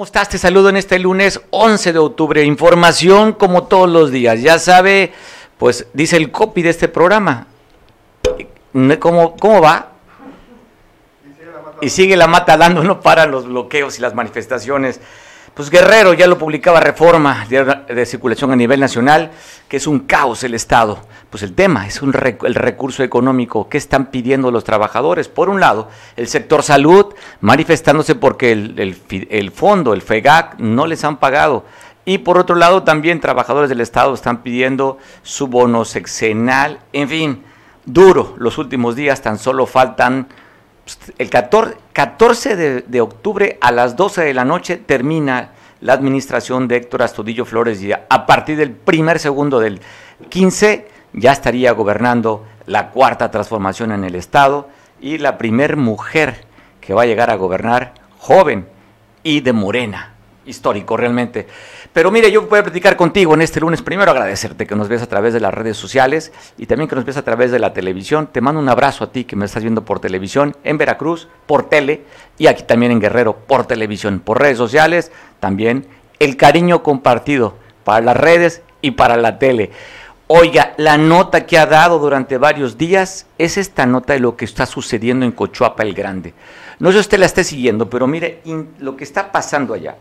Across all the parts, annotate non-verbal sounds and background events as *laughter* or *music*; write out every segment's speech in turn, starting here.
¿Cómo estás? Te saludo en este lunes 11 de octubre. Información como todos los días. Ya sabe, pues dice el copy de este programa. ¿Cómo, cómo va? Y sigue la mata dando, no para los bloqueos y las manifestaciones. Pues Guerrero ya lo publicaba Reforma de, Circulación a nivel nacional, que es un caos el Estado. Pues el tema es un el recurso económico. ¿Qué están pidiendo los trabajadores? Por un lado, el sector salud manifestándose porque el, el fondo, el FEGAC, no les han pagado. Y por otro lado, también trabajadores del Estado están pidiendo su bono sexenal. En fin, duro los últimos días, tan solo faltan el 14, de, octubre a las 12 de la noche termina la administración de Héctor Astudillo Flores y a partir del primer segundo del 15 ya estaría gobernando la cuarta transformación en el Estado y la primer mujer que va a llegar a gobernar joven y de morena, histórico realmente. Pero mire, yo voy a platicar contigo en este lunes. Primero agradecerte que nos ves a través de las redes sociales y también que nos ves a través de la televisión. Te mando un abrazo a ti que me estás viendo por televisión, en Veracruz, por tele y aquí también en Guerrero, por televisión, por redes sociales. También el cariño compartido para las redes y para la tele. Oiga, la nota que ha dado durante varios días es esta nota de lo que está sucediendo en Cochuapa el Grande. No sé si usted la esté siguiendo, pero mire, lo que está pasando allá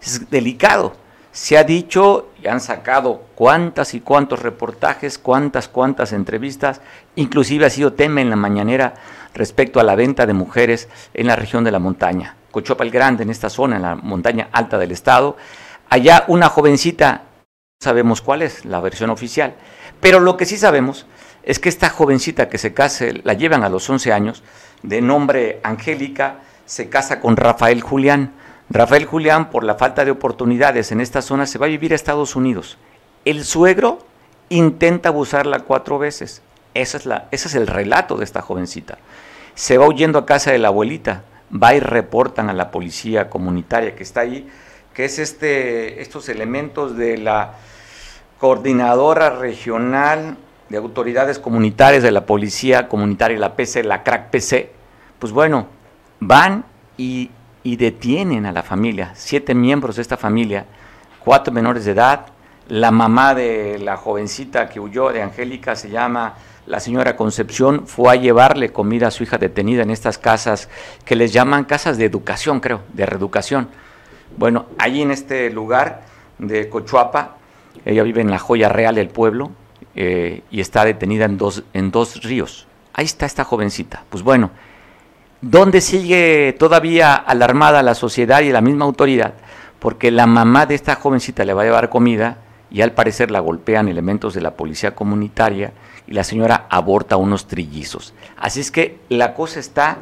es delicado se ha dicho y han sacado cuántas y cuántos reportajes, cuántas, cuántas entrevistas, inclusive ha sido tema en la mañanera respecto a la venta de mujeres en la región de la montaña. Cochopa el Grande, en esta zona, en la montaña alta del estado. Allá una jovencita, no sabemos cuál es la versión oficial, pero lo que sí sabemos es que esta jovencita que se case, la llevan a los 11 años, de nombre Angélica, se casa con Rafael Julián. Rafael Julián, por la falta de oportunidades en esta zona, se va a vivir a Estados Unidos. El suegro intenta abusarla cuatro veces. Esa es la, ese es el relato de esta jovencita. Se va huyendo a casa de la abuelita, va y reportan a la policía comunitaria que está ahí, que es este, estos elementos de la coordinadora regional de autoridades comunitarias de la policía comunitaria, la PC, la CRAC PC. Pues bueno, van y y detienen a la familia, siete miembros de esta familia, cuatro menores de edad, la mamá de la jovencita que huyó de Angélica se llama la señora Concepción, fue a llevarle comida a su hija detenida en estas casas que les llaman casas de educación, creo, de reeducación. Bueno, allí en este lugar de Cochuapa, ella vive en la joya real del pueblo eh, y está detenida en dos, en dos ríos. Ahí está esta jovencita. Pues bueno, ¿Dónde sigue todavía alarmada la sociedad y la misma autoridad? Porque la mamá de esta jovencita le va a llevar comida y al parecer la golpean elementos de la policía comunitaria y la señora aborta unos trillizos. Así es que la cosa está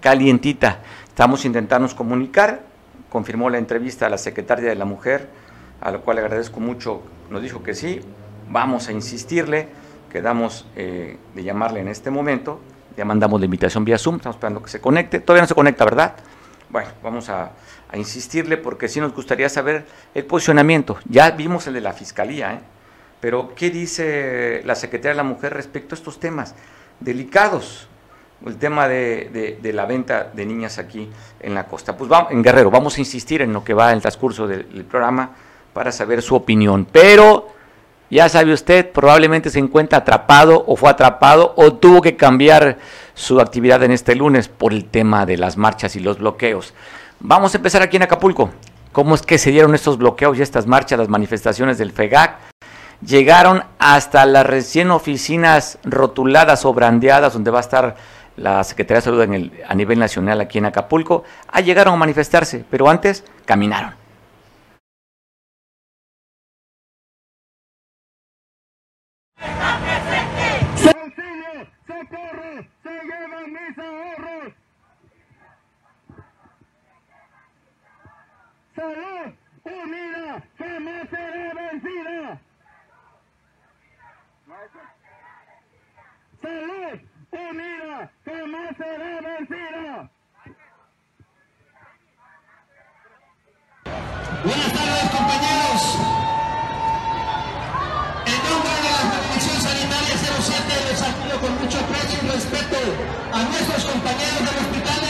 calientita. Estamos intentando comunicar, confirmó la entrevista a la secretaria de la mujer, a la cual le agradezco mucho, nos dijo que sí, vamos a insistirle, quedamos eh, de llamarle en este momento ya mandamos la invitación vía Zoom, estamos esperando que se conecte. Todavía no se conecta, ¿verdad? Bueno, vamos a, insistirle porque sí nos gustaría saber el posicionamiento. Ya vimos el de la Fiscalía, ¿eh? pero ¿qué dice la Secretaría de la Mujer respecto a estos temas delicados? El tema de, la venta de niñas aquí en la costa. Pues vamos, en Guerrero, vamos a insistir en lo que va en el transcurso del programa para saber su opinión. Pero ya sabe usted, probablemente se encuentra atrapado o fue atrapado o tuvo que cambiar su actividad en este lunes por el tema de las marchas y los bloqueos. Vamos a empezar aquí en Acapulco. ¿Cómo es que se dieron estos bloqueos y estas marchas, las manifestaciones del FEGAC? Llegaron hasta las recién oficinas rotuladas o brandeadas donde va a estar la Secretaría de Salud en el, a nivel nacional aquí en Acapulco. Ah, llegaron a manifestarse, pero antes caminaron. Salud unida jamás será vencida. Salud unida jamás será vencida. Buenas tardes compañeros. En nombre de la Jurisdicción Sanitaria 07 les saludo con mucho aprecio y respeto a nuestros compañeros del Hospital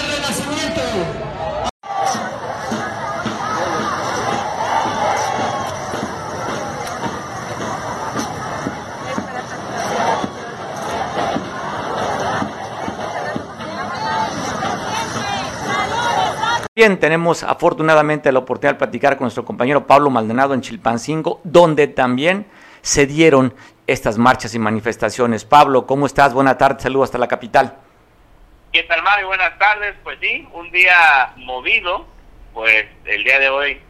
Bien, tenemos afortunadamente la oportunidad de platicar con nuestro compañero Pablo Maldonado en Chilpancingo, donde también se dieron estas marchas y manifestaciones. Pablo, ¿cómo estás? Buenas tardes, saludos hasta la capital. ¿Qué tal, Mario? Buenas tardes. Pues sí, un día movido, pues el día de hoy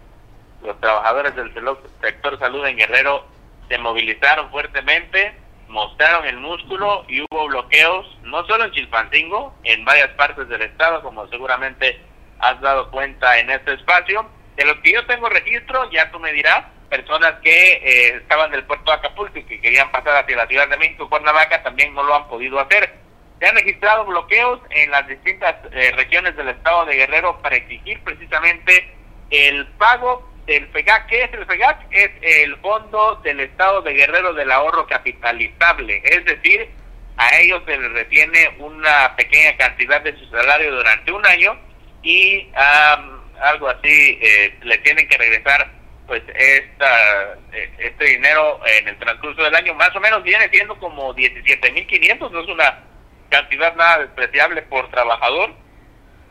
los trabajadores del sector salud en Guerrero se movilizaron fuertemente, mostraron el músculo y hubo bloqueos, no solo en Chilpancingo, en varias partes del estado, como seguramente has dado cuenta en este espacio. De lo que yo tengo registro, ya tú me dirás, personas que eh, estaban del puerto de Acapulco y que querían pasar hacia la Ciudad de México, Cuernavaca, también no lo han podido hacer. Se han registrado bloqueos en las distintas eh, regiones del estado de Guerrero para exigir precisamente el pago del FEGAC. ¿Qué es el FEGAC? Es el Fondo del Estado de Guerrero del Ahorro Capitalizable, es decir, a ellos se les retiene una pequeña cantidad de su salario durante un año y algo así eh, le tienen que regresar pues esta, eh, este dinero en el transcurso del año más o menos viene siendo como 17.500, no es una cantidad nada despreciable por trabajador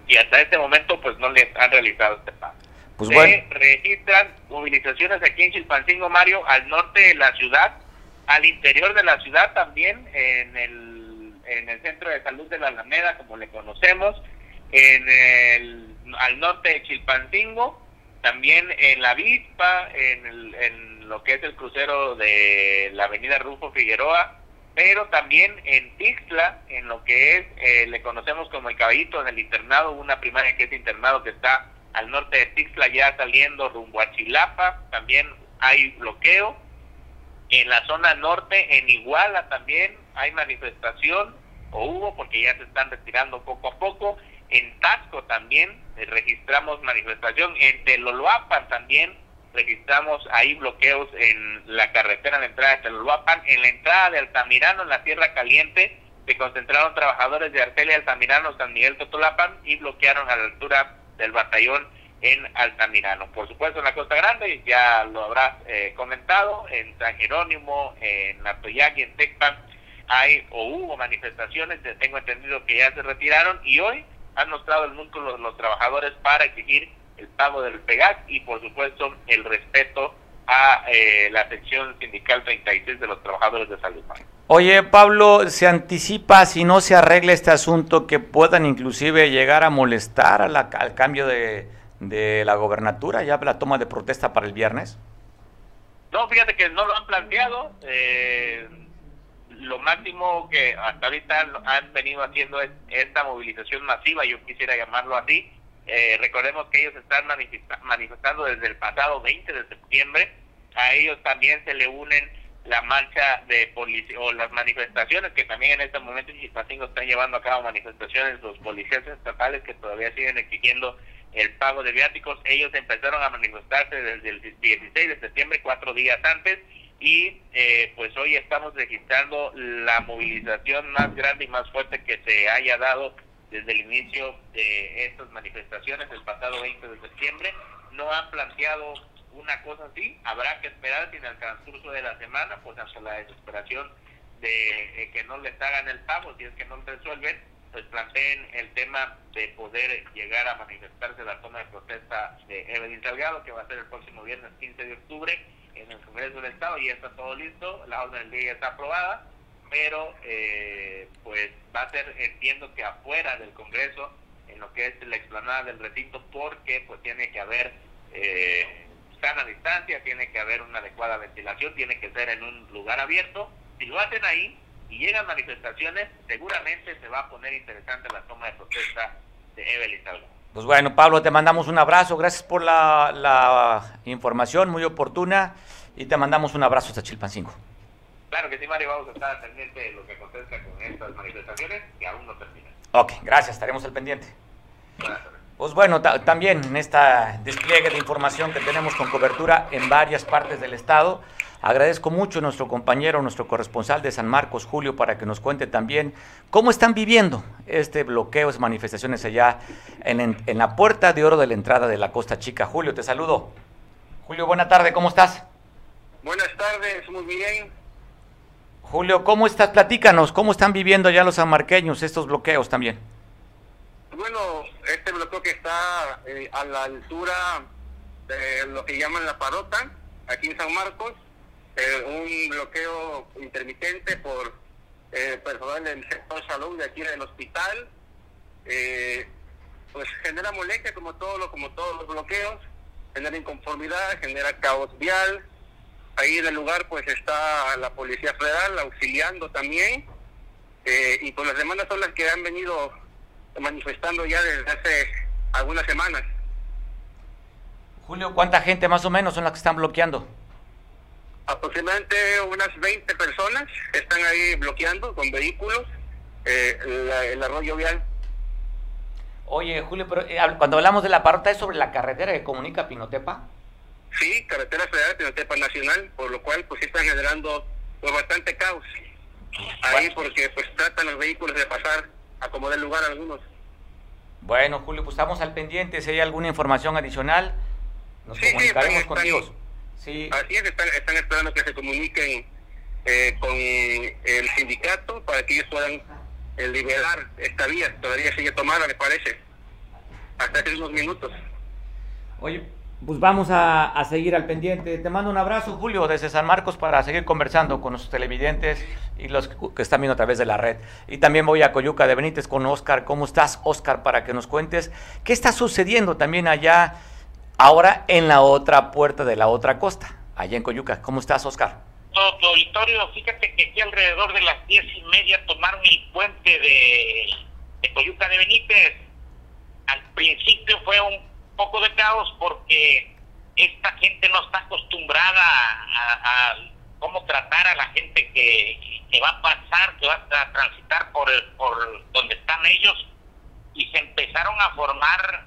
y hasta este momento pues no le han realizado este pago. Pues Se registran movilizaciones aquí en Chilpancingo, Mario, al norte de la ciudad, al interior de la ciudad también, en el, en el centro de salud de la Alameda, como le conocemos, en el, al norte de Chilpancingo, también en La Vispa, en, el, en lo que es el crucero de la avenida Rufo Figueroa, pero también en Tixla, en lo que es, eh, le conocemos como el caballito en el internado, una primaria que es internado que está al norte de Tixla, ya saliendo rumbo a Chilapa, también hay bloqueo. En la zona norte, en Iguala también hay manifestación, o hubo, porque ya se están retirando poco a poco. En Tasco también eh, registramos manifestación. En Teloloapan también registramos ahí bloqueos en la carretera de entrada de Teloloapan. En la entrada de Altamirano, en la Tierra Caliente, se concentraron trabajadores de Artelia Altamirano, San Miguel Totolapan y bloquearon a la altura del batallón en Altamirano. Por supuesto en la Costa Grande, ya lo habrás eh, comentado, en San Jerónimo, en Atoyagui, en Tecpan, hay o hubo manifestaciones, tengo entendido que ya se retiraron y hoy han mostrado el músculo los trabajadores para exigir el pago del PEGAC y por supuesto el respeto a eh, la sección sindical 36 de los trabajadores de salud. Oye, Pablo, ¿se anticipa si no se arregla este asunto que puedan inclusive llegar a molestar a la, al cambio de, de la gobernatura, ya la toma de protesta para el viernes? No, fíjate que no lo han planteado. Eh, lo máximo que hasta ahorita han venido haciendo es esta movilización masiva, yo quisiera llamarlo así. Eh, recordemos que ellos están manifestando desde el pasado 20 de septiembre. A ellos también se le unen la marcha de policía o las manifestaciones que también en este momento en están llevando a cabo manifestaciones los policías estatales que todavía siguen exigiendo el pago de viáticos. Ellos empezaron a manifestarse desde el 16 de septiembre, cuatro días antes, y eh, pues hoy estamos registrando la movilización más grande y más fuerte que se haya dado desde el inicio de estas manifestaciones el pasado 20 de septiembre. No han planteado una cosa así, habrá que esperar si en el transcurso de la semana, pues hasta la desesperación de que no les hagan el pago, si es que no resuelven, pues planteen el tema de poder llegar a manifestarse la toma de protesta de Evelyn Salgado, que va a ser el próximo viernes 15 de octubre, en el Congreso del Estado ya está todo listo, la orden del día está aprobada, pero eh, pues va a ser, entiendo que afuera del Congreso, en lo que es la explanada del recinto, porque pues tiene que haber eh, sana distancia, tiene que haber una adecuada ventilación, tiene que ser en un lugar abierto. Si lo hacen ahí y llegan manifestaciones, seguramente se va a poner interesante la toma de protesta de Evelyn Salgado. Pues bueno, Pablo, te mandamos un abrazo. Gracias por la, información muy oportuna y te mandamos un abrazo hasta Chilpancingo. Claro que sí, Mario. Vamos a estar pendiente de lo que acontezca con estas manifestaciones que aún no terminan. Ok, gracias. Estaremos al pendiente. Pues bueno, también en esta despliegue de información que tenemos con cobertura en varias partes del estado. Agradezco mucho a nuestro compañero, nuestro corresponsal de San Marcos, Julio, para que nos cuente también cómo están viviendo este bloqueo, esas manifestaciones allá en, en la puerta de oro de la entrada de la Costa Chica. Julio, te saludo. Julio, buena tarde, ¿cómo estás? Buenas tardes, muy bien. Julio, ¿cómo estás? Platícanos, ¿cómo están viviendo ya los sanmarqueños estos bloqueos también? bueno, este bloqueo que está eh, a la altura de lo que llaman la parota, aquí en San Marcos, eh, un bloqueo intermitente por eh, personal del sector salud de aquí del hospital, eh, pues genera molestia como todo lo, como todos los bloqueos, genera inconformidad, genera caos vial. Ahí en el lugar pues está la Policía Federal auxiliando también eh, y pues las demandas son las que han venido manifestando ya desde hace algunas semanas. Julio, ¿cuánta gente más o menos son las que están bloqueando? Aproximadamente unas 20 personas están ahí bloqueando con vehículos eh, la- el arroyo vial. Oye, Julio, pero eh, cuando hablamos de la parota es sobre la carretera que comunica a Pinotepa. Sí, carretera federal, Pinotepa Nacional, por lo cual pues sí están generando pues, bastante caos ahí porque pues tratan los vehículos de pasar a como del lugar algunos. Bueno, Julio, pues estamos al pendiente. Si hay alguna información adicional, nos Sí, sí, comunicaremos están- contigo. están- Sí, Así es, están, están esperando que se comuniquen eh, con el sindicato para que ellos puedan eh, liberar esta vía. Todavía sigue tomada, me parece, hasta hace unos minutos. Oye, pues vamos a, a seguir al pendiente. Te mando un abrazo, Julio, desde San Marcos para seguir conversando con nuestros televidentes y los que están viendo a través de la red. Y también voy a Coyuca de Benítez con Oscar. ¿Cómo estás, Oscar? Para que nos cuentes qué está sucediendo también allá, ahora en la otra puerta de la otra costa, allá en Coyuca. ¿Cómo estás, Oscar? tu, tu auditorio, fíjate que aquí alrededor de las diez y media tomaron el puente de, de Coyuca de Benítez. Al principio fue un poco de caos porque esta gente no está acostumbrada a, a cómo tratar a la gente que, que va a pasar, que va a transitar por, por donde están ellos y se empezaron a formar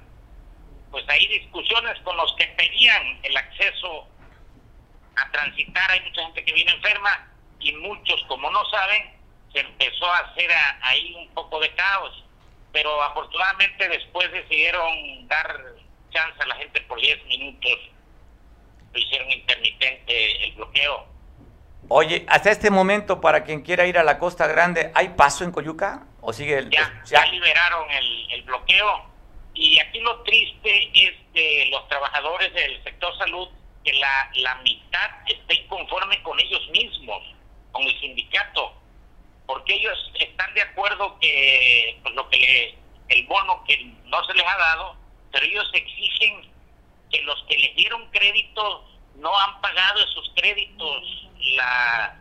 pues ahí discusiones con los que pedían el acceso a transitar. Hay mucha gente que viene enferma y muchos, como no saben, se empezó a hacer a- ahí un poco de caos. Pero afortunadamente después decidieron dar chance a la gente por 10 minutos. Lo hicieron intermitente el bloqueo. Oye, hasta este momento, para quien quiera ir a la Costa Grande, ¿hay paso en Coyuca? ¿O sigue el.? Ya, ya- ya liberaron el, el bloqueo. Y aquí lo triste es de los trabajadores del sector salud, que la, la mitad está inconforme con ellos mismos, con el sindicato, porque ellos están de acuerdo que pues, lo que le- el bono que no se les ha dado, pero ellos exigen que los que les dieron crédito no han pagado esos créditos. La,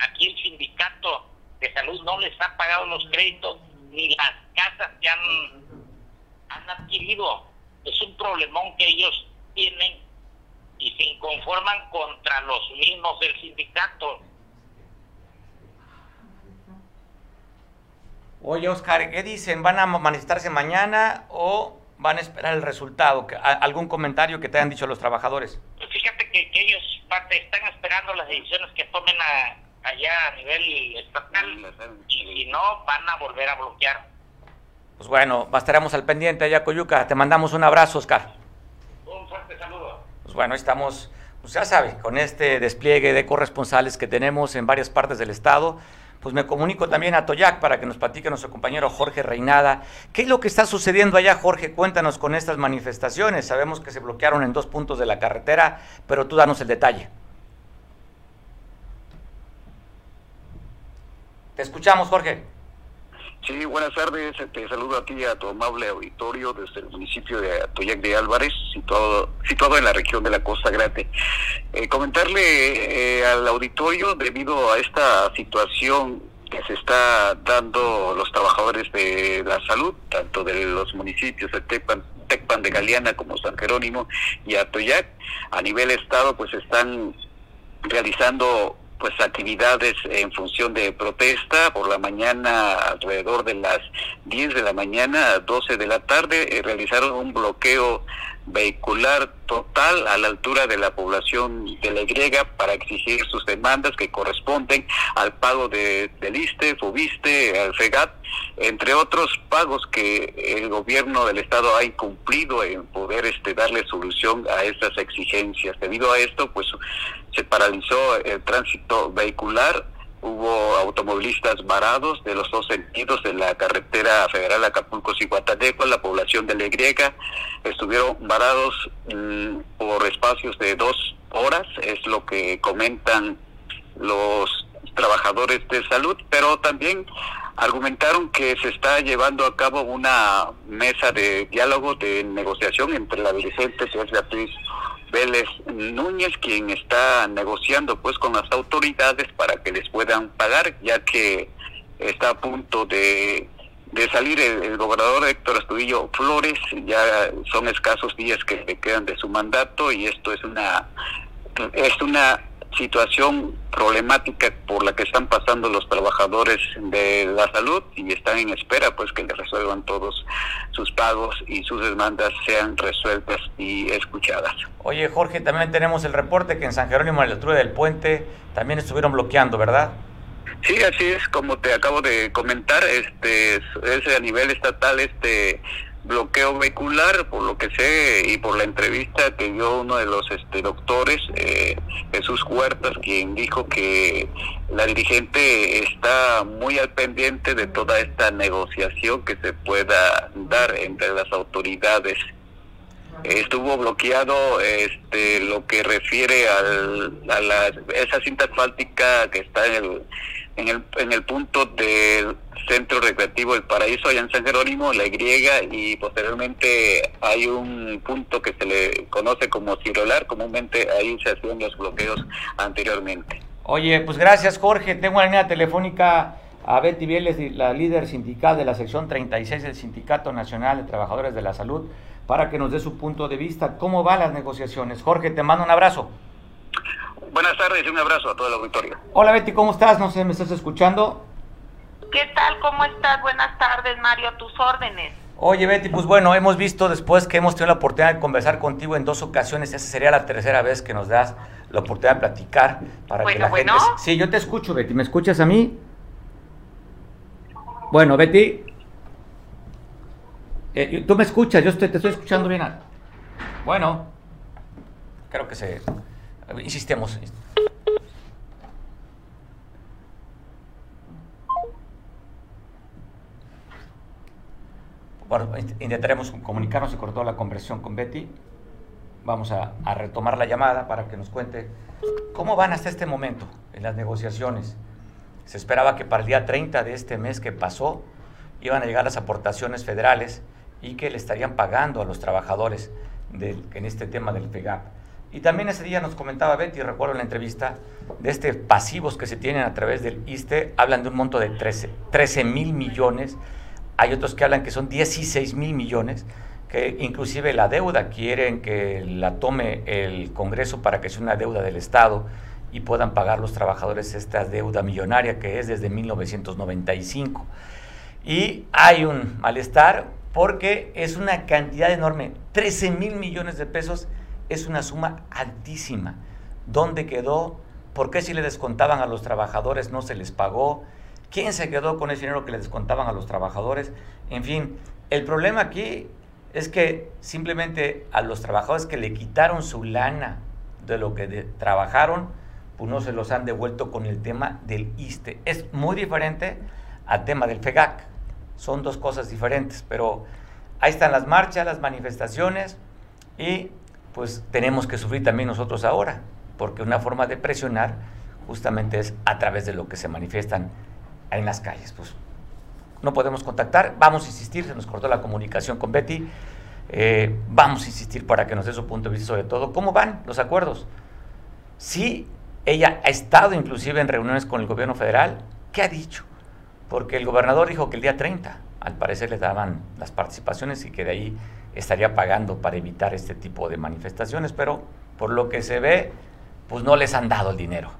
aquí el sindicato de salud no les ha pagado los créditos ni las casas que han, han adquirido. Es un problemón que ellos tienen y se inconforman contra los mismos del sindicato. Oye, Oscar, ¿qué dicen? ¿Van a manifestarse mañana o van a esperar el resultado? ¿Que- a- ¿Algún comentario que te hayan dicho los trabajadores? Pues fíjate que, que ellos parte, están esperando las decisiones que tomen a- allá a nivel estatal y si no van a volver a bloquear. Pues bueno, estaremos al pendiente allá, Coyuca. Te mandamos un abrazo, Oscar. Un fuerte saludo. Pues bueno, estamos, pues ya sabe, con este despliegue de corresponsales que tenemos en varias partes del estado. Pues me comunico también a Toyac para que nos platique nuestro compañero Jorge Reinada. ¿Qué es lo que está sucediendo allá, Jorge? Cuéntanos con estas manifestaciones. Sabemos que se bloquearon en dos puntos de la carretera, pero tú danos el detalle. Te escuchamos, Jorge. Sí, buenas tardes. Te saludo a ti a tu amable auditorio desde el municipio de Atoyac de Álvarez, situado, situado en la región de la Costa Grande. Eh, comentarle eh, al auditorio, debido a esta situación que se está dando los trabajadores de la salud, tanto de los municipios de Tecpan, Tecpan de Galeana como San Jerónimo y Atoyac, a nivel estado pues están realizando pues actividades en función de protesta por la mañana alrededor de las 10 de la mañana a 12 de la tarde eh, realizaron un bloqueo vehicular total a la altura de la población de la Y para exigir sus demandas que corresponden al pago de, del ISTE, FUBISTE, al FEGAT, entre otros pagos que el gobierno del estado ha incumplido en poder este darle solución a estas exigencias. Debido a esto, pues se paralizó el tránsito vehicular. Hubo automovilistas varados de los dos sentidos de la carretera federal Acapulco-Cihuatanejo, la población de La Griega, estuvieron varados mm, por espacios de dos horas, es lo que comentan los trabajadores de salud, pero también argumentaron que se está llevando a cabo una mesa de diálogo, de negociación entre la dirigente, que es Beatriz Vélez Núñez, quien está negociando pues con las autoridades para que les puedan pagar, ya que está a punto de, de salir el, gobernador Héctor Astudillo Flores, ya son escasos días que le quedan de su mandato y esto es una es una situación problemática por la que están pasando los trabajadores de la salud y están en espera pues que le resuelvan todos sus pagos y sus demandas sean resueltas y escuchadas. Oye Jorge, también tenemos el reporte que en San Jerónimo, en la altura del puente, también estuvieron bloqueando, ¿verdad? Sí, así es, como te acabo de comentar, este es a nivel estatal este bloqueo vehicular, por lo que sé y por la entrevista que dio uno de los este, doctores, eh, Jesús Huertas, quien dijo que la dirigente está muy al pendiente de toda esta negociación que se pueda dar entre las autoridades. Estuvo bloqueado este, lo que refiere al, a la, esa cinta asfáltica que está en el en el, en el punto del Centro Recreativo El Paraíso, allá en San Jerónimo, la Y, y posteriormente hay un punto que se le conoce como Cirolar, comúnmente ahí se hacían los bloqueos anteriormente. Oye, pues gracias Jorge, tengo la línea telefónica a Betty Vélez, la líder sindical de la sección 36 del Sindicato Nacional de Trabajadores de la Salud, para que nos dé su punto de vista. ¿Cómo van las negociaciones? Jorge, te mando un abrazo. Buenas tardes y un abrazo a todo el auditorio. Hola Betty, ¿cómo estás? No sé, ¿me estás escuchando? ¿Qué tal? ¿Cómo estás? Buenas tardes, Mario, a tus órdenes. Oye Betty, pues bueno, hemos visto después que hemos tenido la oportunidad de conversar contigo en dos ocasiones, esa sería la tercera vez que nos das la oportunidad de platicar para que la gente... Sí, yo te escucho Betty, ¿me escuchas a mí? Bueno, Betty, eh, tú me escuchas, yo te estoy escuchando bien. Bueno, creo que se insistemos. Bueno, intentaremos comunicarnos, se cortó la conversión con Betty. Vamos a, retomar la llamada para que nos cuente cómo van hasta este momento en las negociaciones. Se esperaba que para el día 30 de este mes que pasó iban a llegar las aportaciones federales y que le estarían pagando a los trabajadores en este tema del FEGAP. Y también ese día nos comentaba Betty, recuerdo en la entrevista, de este pasivos que se tienen a través del ISTE, hablan de un monto de 13, mil millones, hay otros que hablan que son 16 mil millones, que inclusive la deuda quieren que la tome el Congreso para que sea una deuda del Estado y puedan pagar los trabajadores esta deuda millonaria que es desde 1995. Y hay un malestar porque es una cantidad enorme, 13 mil millones de pesos es una suma altísima. ¿Dónde quedó? ¿Por qué si le descontaban a los trabajadores no se les pagó? ¿Quién se quedó con ese dinero que le descontaban a los trabajadores? En fin, el problema aquí es que simplemente a los trabajadores que le quitaron su lana de lo que trabajaron, pues no se los han devuelto con el tema del ISTE. Es muy diferente al tema del FEGAC. Son dos cosas diferentes, pero ahí están las marchas, las manifestaciones y pues tenemos que sufrir también nosotros ahora, porque una forma de presionar justamente es a través de lo que se manifiestan en las calles. Pues no podemos contactar, vamos a insistir, se nos cortó la comunicación con Betty, eh, vamos a insistir para que nos dé su punto de vista sobre todo, cómo van los acuerdos. Si ella ha estado inclusive en reuniones con el gobierno federal, ¿qué ha dicho? Porque el gobernador dijo que el día 30, al parecer le daban las participaciones y que de ahí estaría pagando para evitar este tipo de manifestaciones, pero por lo que se ve, pues no les han dado el dinero.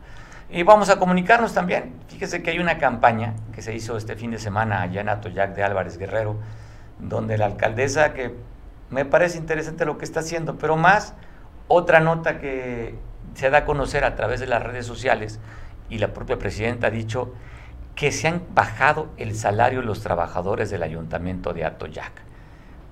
Y vamos a comunicarnos también. Fíjese que hay una campaña que se hizo este fin de semana allá en Atoyac de Álvarez Guerrero, donde la alcaldesa, que me parece interesante lo que está haciendo, pero más otra nota que se da a conocer a través de las redes sociales y la propia presidenta ha dicho que se han bajado el salario de los trabajadores del ayuntamiento de Atoyac.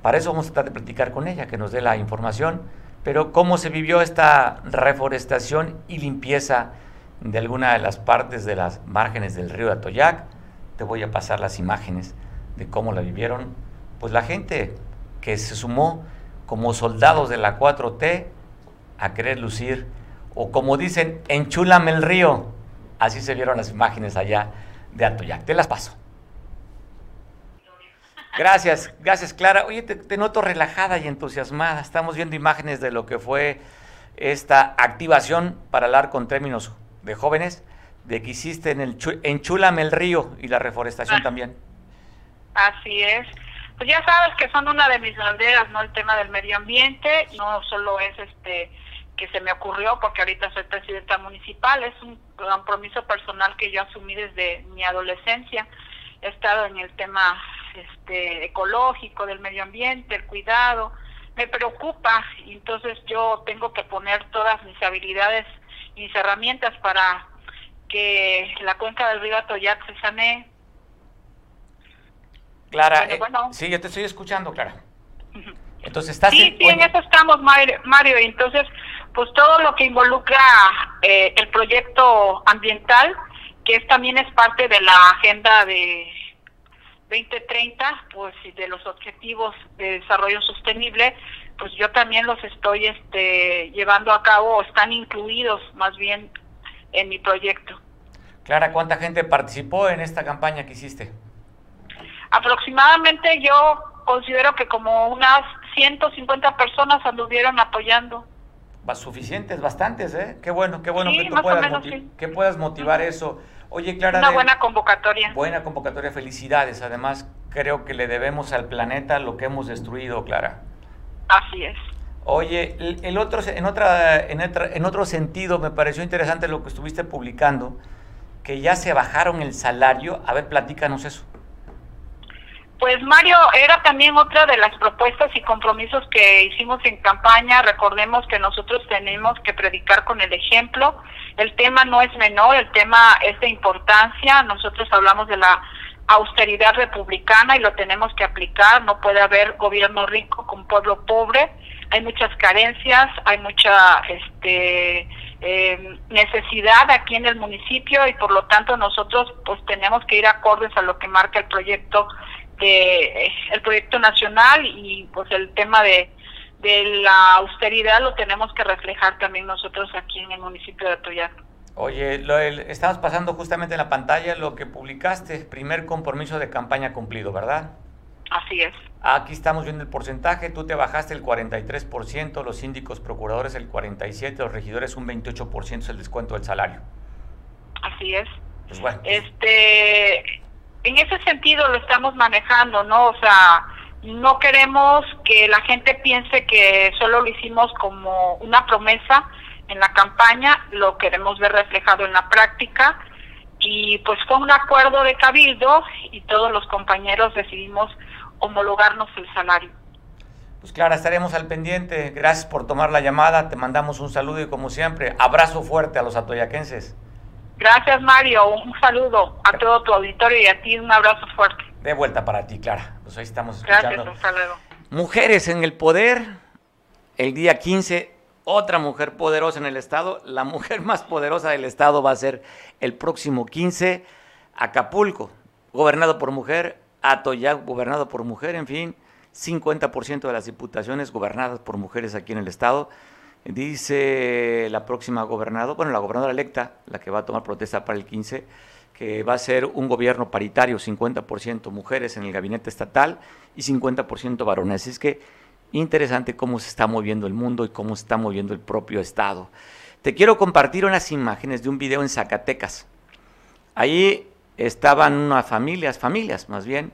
Para eso vamos a tratar de platicar con ella, que nos dé la información, pero cómo se vivió esta reforestación y limpieza de alguna de las partes de las márgenes del río de Atoyac. Te voy a pasar las imágenes de cómo la vivieron. Pues la gente que se sumó como soldados de la 4T a querer lucir, o como dicen, enchúlame el río. Así se vieron las imágenes allá de Atoyac. Te las paso. Gracias, gracias Clara. Oye, te, noto relajada y entusiasmada. Estamos viendo imágenes de lo que fue esta activación para hablar con términos de jóvenes, de que hiciste en el Enchúlame el río y la reforestación ah. también. Así es. Pues ya sabes que son una de mis banderas, ¿no? El tema del medio ambiente, no solo es este que se me ocurrió porque ahorita soy presidenta municipal, es un compromiso personal que yo asumí desde mi adolescencia. He estado en el tema este, ecológico, del medio ambiente, el cuidado, me preocupa entonces yo tengo que poner todas mis habilidades mis herramientas para que la cuenca del río Atoyac se sane. Clara, eh, sí, yo te estoy escuchando, Clara. *laughs* Entonces estás sí, sí, en eso estamos, Mario. Entonces, pues todo lo que involucra eh, el proyecto ambiental, que es, también es parte de la agenda de 2030, pues y de los objetivos de desarrollo sostenible, pues yo también los estoy este, llevando a cabo, o están incluidos más bien en mi proyecto. Clara, ¿cuánta gente participó en esta campaña que hiciste? Aproximadamente yo considero que como unas 150 personas anduvieron apoyando. Suficientes, bastantes, ¿eh? Qué bueno, qué bueno que, tú puedas, que puedas motivar eso. Oye, Clara. Una buena convocatoria. Buena convocatoria, felicidades. Además, creo que le debemos al planeta lo que hemos destruido, Clara. Así es. Oye, el, otro, en, otra, en, en otro sentido, me pareció interesante lo que estuviste publicando, que ya se bajaron el salario. A ver, platícanos eso. Pues Mario, era también otra de las propuestas y compromisos que hicimos en campaña. Recordemos que nosotros tenemos que predicar con el ejemplo. El tema no es menor, el tema es de importancia. Nosotros hablamos de la austeridad republicana y lo tenemos que aplicar. No puede haber gobierno rico con pueblo pobre. Hay muchas carencias, hay mucha este, eh, necesidad aquí en el municipio y por lo tanto nosotros pues tenemos que ir acordes a lo que marca el proyecto de el proyecto nacional y pues el tema de, de la austeridad lo tenemos que reflejar también nosotros aquí en el municipio de Atoyac. Oye, lo, estamos pasando justamente en la pantalla lo que publicaste, primer compromiso de campaña cumplido, ¿verdad? Así es. Aquí estamos viendo el porcentaje, tú te bajaste el 43%, los síndicos procuradores el 47%, los regidores un 28% es el descuento del salario. Así es. Pues bueno. Este, en ese sentido lo estamos manejando, ¿no? O sea, no queremos que la gente piense que solo lo hicimos como una promesa en la campaña, lo queremos ver reflejado en la práctica y pues fue un acuerdo de cabildo y todos los compañeros decidimos homologarnos el salario. Pues Clara, estaremos al pendiente. Gracias por tomar la llamada. Te mandamos un saludo y como siempre, abrazo fuerte a los atoyaquenses. Gracias, Mario. Un saludo a todo tu auditorio y a ti un abrazo fuerte. De vuelta para ti, Clara. Pues ahí estamos escuchando. Gracias, luego. Mujeres en el poder. El día 15, otra mujer poderosa en el Estado. La mujer más poderosa del Estado va a ser el próximo 15. Acapulco, gobernado por mujer. Atoyac, gobernado por mujer. En fin, 50% de las diputaciones gobernadas por mujeres aquí en el Estado. Dice la próxima gobernadora, bueno, la gobernadora electa, la que va a tomar protesta para el 15, que va a ser un gobierno paritario, 50% mujeres en el gabinete estatal y 50% varones. Es que interesante cómo se está moviendo el mundo y cómo se está moviendo el propio Estado. Te quiero compartir unas imágenes de un video en Zacatecas. Ahí estaban unas familias, familias más bien,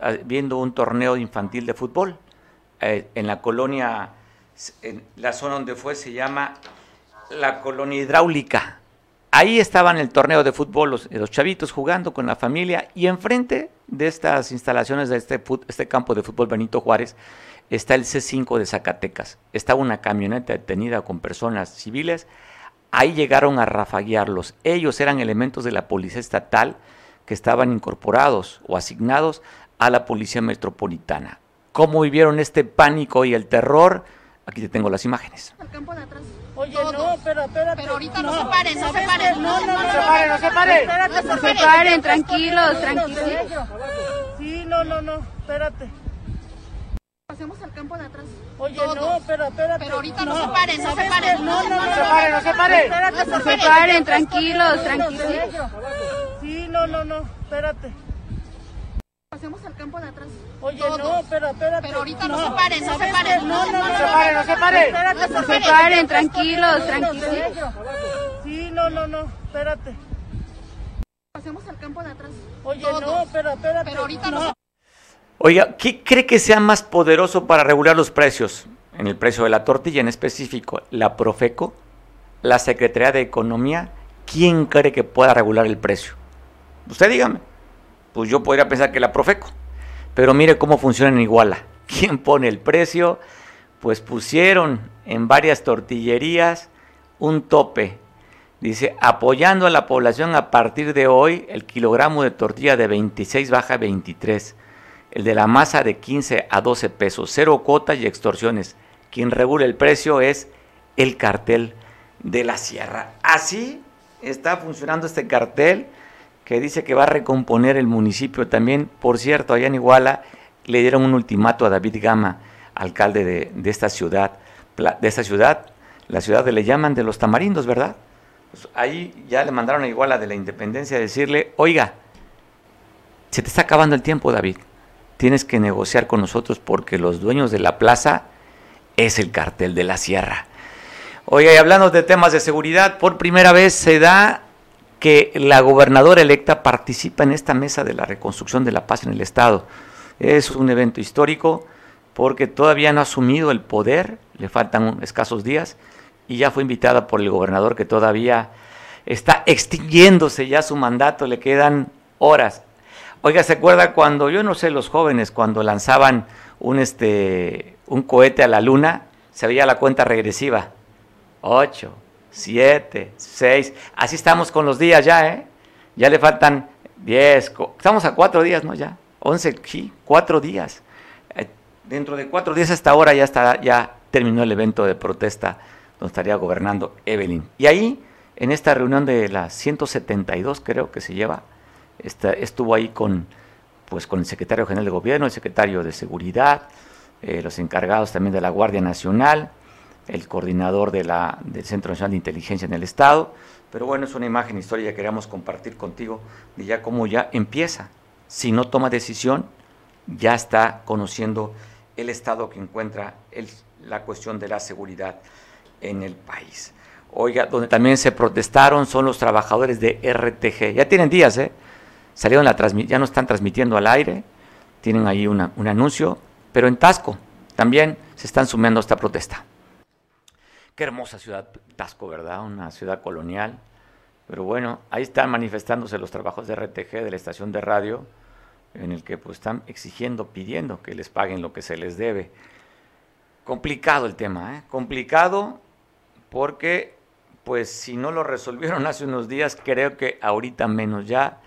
ah, viendo un torneo infantil de fútbol eh, en la colonia en la zona donde fue se llama la colonia hidráulica. Ahí estaban el torneo de fútbol los, chavitos jugando con la familia y enfrente de estas instalaciones de este, este campo de fútbol Benito Juárez está el C5 de Zacatecas. Estaba una camioneta detenida con personas civiles. Ahí llegaron a rafaguearlos. Ellos eran elementos de la policía estatal que estaban incorporados o asignados a la policía metropolitana. ¿Cómo vivieron este pánico y el terror? Aquí te tengo las imágenes. Al campo de atrás. Oye, Todos. no, pero espérate. Pero ahorita no, se paren, no se ¿sabes paren. No, no, no, se paren, no se paren. Espérate, No se paren, tranquilos, tranquilos. Sí, no, no, no, espérate. Pasemos al campo de atrás. Oye, Todos. no, pero espérate. Pero ahorita no se paren, no se ¿Sabes paren. qué? No, no, no se paren, no se paren. Espérate, No se paren, tranquilos, tranquilos. Sí, no, no, no, espérate. Pasemos al campo de atrás. Oye, Todos. no, pero espérate. Pero ahorita no se paren, no se ¿Sabes paren. No, no, no se paren, no se paren. No se paren, tranquilos, tranquilos. Sí, no, no, no, espérate. Pasemos al campo de atrás. Oye, no, pero espérate. Pero ahorita no se Oiga, ¿qué cree que sea más poderoso para regular los precios? En el precio de la tortilla en específico, la Profeco, la Secretaría de Economía, ¿quién cree que pueda regular el precio? Usted dígame. Pues yo podría pensar que la Profeco. Pero mire cómo funciona en Iguala. *laughs* ¿Quién pone el precio? Pues pusieron en varias tortillerías un tope. Dice, apoyando a la población a partir de hoy, el kilogramo de tortilla de 26 baja a 23 el de la masa de 15 a 12 pesos, cero cuotas y extorsiones. Quien regula el precio es el cartel de la sierra. Así está funcionando este cartel que dice que va a recomponer el municipio también. Por cierto, allá en Iguala le dieron un ultimato a David Gama, alcalde de, esta ciudad, de esta ciudad, la ciudad de le llaman de los tamarindos, ¿verdad? Pues ahí ya le mandaron a Iguala de la Independencia a decirle, oiga, se te está acabando el tiempo, David. Tienes que negociar con nosotros porque los dueños de la plaza es el cartel de la sierra. Oiga, y hablando de temas de seguridad, por primera vez se da que la gobernadora electa participa en esta mesa de la reconstrucción de la paz en el Estado. Es un evento histórico porque todavía no ha asumido el poder, le faltan escasos días, y ya fue invitada por el gobernador que todavía está extinguiéndose ya su mandato, le quedan horas. Oiga, ¿se acuerda cuando, yo no sé, los jóvenes, cuando lanzaban un, este, un cohete a la luna, se veía la cuenta regresiva? 8, 7, 6, así estamos con los días ya, ¿eh? Ya le faltan 10, co- estamos a 4 días, ¿no? Ya, 11, sí, 4 días. Eh, dentro de 4 días hasta ahora ya, está, ya terminó el evento de protesta donde estaría gobernando Evelyn. Y ahí, en esta reunión de las 172, creo que se lleva, esta- estuvo ahí con, pues, con el secretario general de gobierno, el secretario de seguridad, eh, los encargados también de la Guardia Nacional, el coordinador de la, del Centro Nacional de Inteligencia en el Estado. Pero bueno, es una imagen histórica que queríamos compartir contigo de ya cómo ya empieza. Si no toma decisión, ya está conociendo el estado que encuentra la cuestión de la seguridad en el país. Oiga, donde también se protestaron son los trabajadores de RTG. Ya tienen días, ¿eh? Salieron la ya no están transmitiendo al aire, tienen ahí una- un anuncio, pero en Tasco también se están sumando a esta protesta. Qué hermosa ciudad Tasco, ¿verdad? Una ciudad colonial. Pero bueno, ahí están manifestándose los trabajos de RTG de la estación de radio, en el que pues están exigiendo, pidiendo que les paguen lo que se les debe. Complicado el tema, ¿eh? Complicado porque pues si no lo resolvieron *laughs* hace unos días, creo que ahorita menos ya.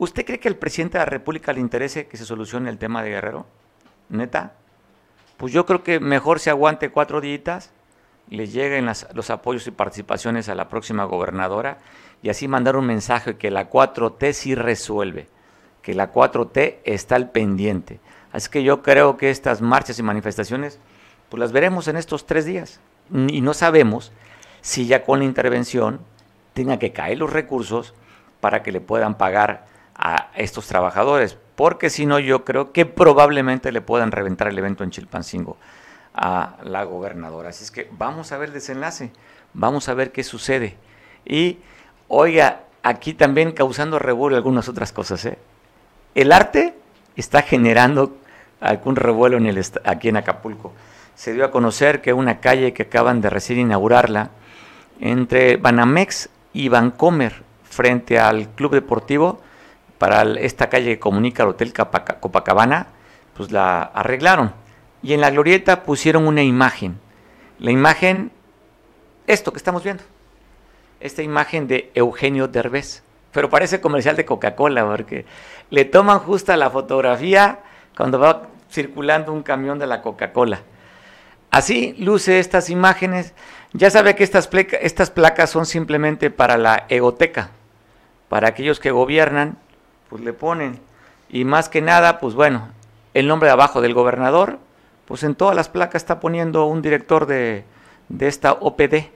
¿Usted cree que al presidente de la República le interese que se solucione el tema de Guerrero? ¿Neta? Pues yo creo que mejor se aguante cuatro días, le lleguen las- los apoyos y participaciones a la próxima gobernadora y así mandar un mensaje que la 4T sí resuelve, que la 4T está al pendiente. Así que yo creo que estas marchas y manifestaciones, pues las veremos en estos tres días. Y no sabemos si ya con la intervención tenga que caer los recursos para que le puedan pagar a estos trabajadores, porque si no yo creo que probablemente le puedan reventar el evento en Chilpancingo a la gobernadora. Así es que vamos a ver el desenlace, vamos a ver qué sucede. Y oiga, aquí también causando revuelo algunas otras cosas. ¿eh? El arte está generando algún revuelo en el aquí en Acapulco. Se dio a conocer que una calle que acaban de recién inaugurarla entre Banamex y Vancomer frente al club deportivo para esta calle que comunica al Hotel Copacabana, pues la arreglaron. Y en la glorieta pusieron una imagen. La imagen, esto que estamos viendo. Esta imagen de Eugenio Derbez. Pero parece comercial de Coca-Cola, porque le toman justa la fotografía cuando va circulando un camión de la Coca-Cola. Así luce estas imágenes. Ya sabe que estas, estas placas son simplemente para la egoteca, para aquellos que gobiernan, pues le ponen. Y más que nada, pues bueno, el nombre de abajo del gobernador, pues en todas las placas está poniendo un director de, de esta OPD.